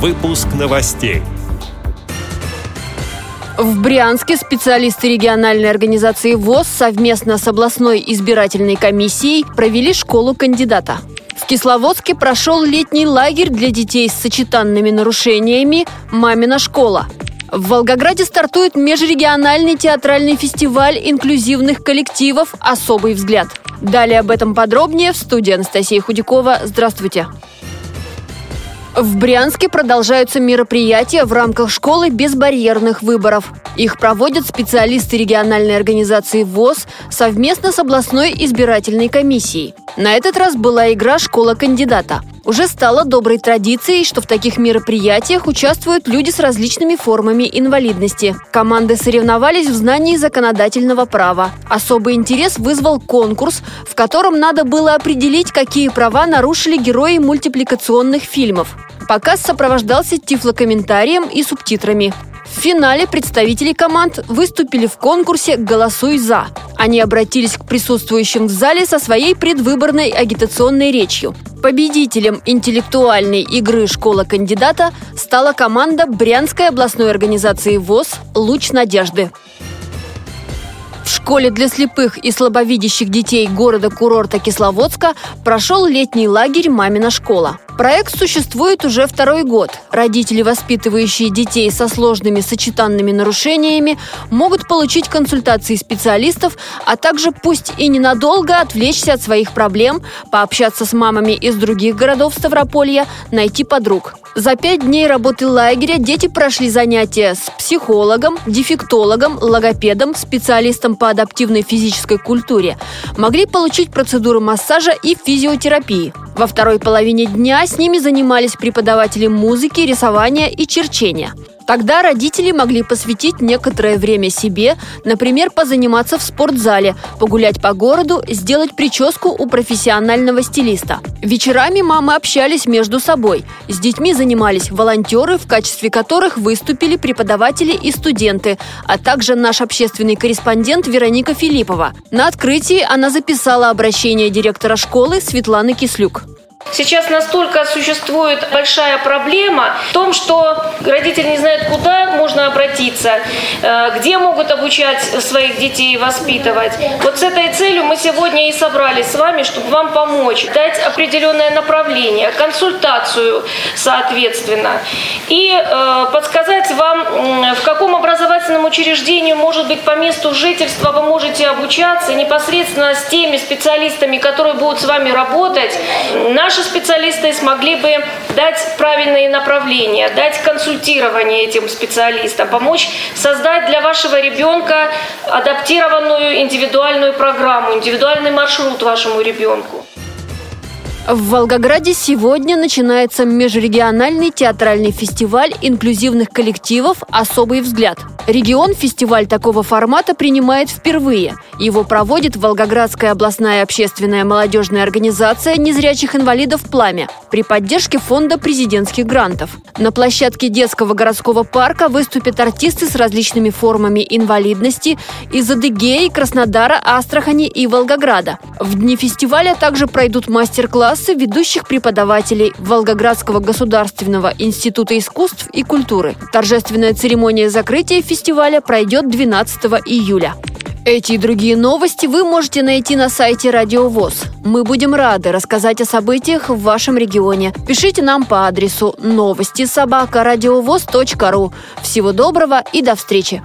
Выпуск новостей. В Брянске специалисты региональной организации ВОЗ совместно с областной избирательной комиссией провели школу кандидата. В Кисловодске прошел летний лагерь для детей с сочетанными нарушениями «Мамина школа». В Волгограде стартует межрегиональный театральный фестиваль инклюзивных коллективов «Особый взгляд». Далее об этом подробнее в студии Анастасия Худякова. Здравствуйте. В Брянске продолжаются мероприятия в рамках школы безбарьерных выборов. Их проводят специалисты региональной организации ВОЗ совместно с областной избирательной комиссией. На этот раз была игра «Школа кандидата». Уже стало доброй традицией, что в таких мероприятиях участвуют люди с различными формами инвалидности. Команды соревновались в знании законодательного права. Особый интерес вызвал конкурс, в котором надо было определить, какие права нарушили герои мультипликационных фильмов. Показ сопровождался тифлокомментарием и субтитрами. В финале представители команд выступили в конкурсе «Голосуй за». Они обратились к присутствующим в зале со своей предвыборной агитационной речью. Победителем интеллектуальной игры «Школа кандидата» стала команда Брянской областной организации ВОЗ «Луч надежды». Школе для слепых и слабовидящих детей города-курорта Кисловодска прошел летний лагерь «Мамина школа». Проект существует уже второй год. Родители, воспитывающие детей со сложными сочетанными нарушениями, могут получить консультации специалистов, а также пусть и ненадолго отвлечься от своих проблем, пообщаться с мамами из других городов Ставрополья, найти подруг. За пять дней работы лагеря дети прошли занятия с психологом, дефектологом, логопедом, специалистом по адаптивной физической культуре. Могли получить процедуру массажа и физиотерапии. Во второй половине дня с ними занимались преподаватели музыки, рисования и черчения. Тогда родители могли посвятить некоторое время себе, например, позаниматься в спортзале, погулять по городу, сделать прическу у профессионального стилиста. Вечерами мамы общались между собой. С детьми занимались волонтеры, в качестве которых выступили преподаватели и студенты, а также наш общественный корреспондент Вероника Филиппова. На открытии она записала обращение директора школы Светланы Кислюк. Сейчас настолько существует большая проблема в том, что родители не знают, куда можно обратиться, э, где могут обучать своих детей воспитывать. Вот с этой целью мы сегодня и собрались с вами, чтобы вам помочь, дать определенное направление, консультацию соответственно, и э, подсказать вам, в каком образовательном учреждении, может быть, по месту жительства вы можете обучаться непосредственно с теми специалистами, которые будут с вами работать. Наш наши специалисты смогли бы дать правильные направления, дать консультирование этим специалистам, помочь создать для вашего ребенка адаптированную индивидуальную программу, индивидуальный маршрут вашему ребенку. В Волгограде сегодня начинается межрегиональный театральный фестиваль инклюзивных коллективов «Особый взгляд». Регион фестиваль такого формата принимает впервые. Его проводит Волгоградская областная общественная молодежная организация незрячих инвалидов «Пламя» при поддержке фонда президентских грантов. На площадке детского городского парка выступят артисты с различными формами инвалидности из Адыгеи, Краснодара, Астрахани и Волгограда. В дни фестиваля также пройдут мастер-классы ведущих преподавателей Волгоградского государственного института искусств и культуры. Торжественная церемония закрытия фестиваля пройдет 12 июля. Эти и другие новости вы можете найти на сайте Радио ВОЗ. Мы будем рады рассказать о событиях в вашем регионе. Пишите нам по адресу новости собака ру. Всего доброго и до встречи!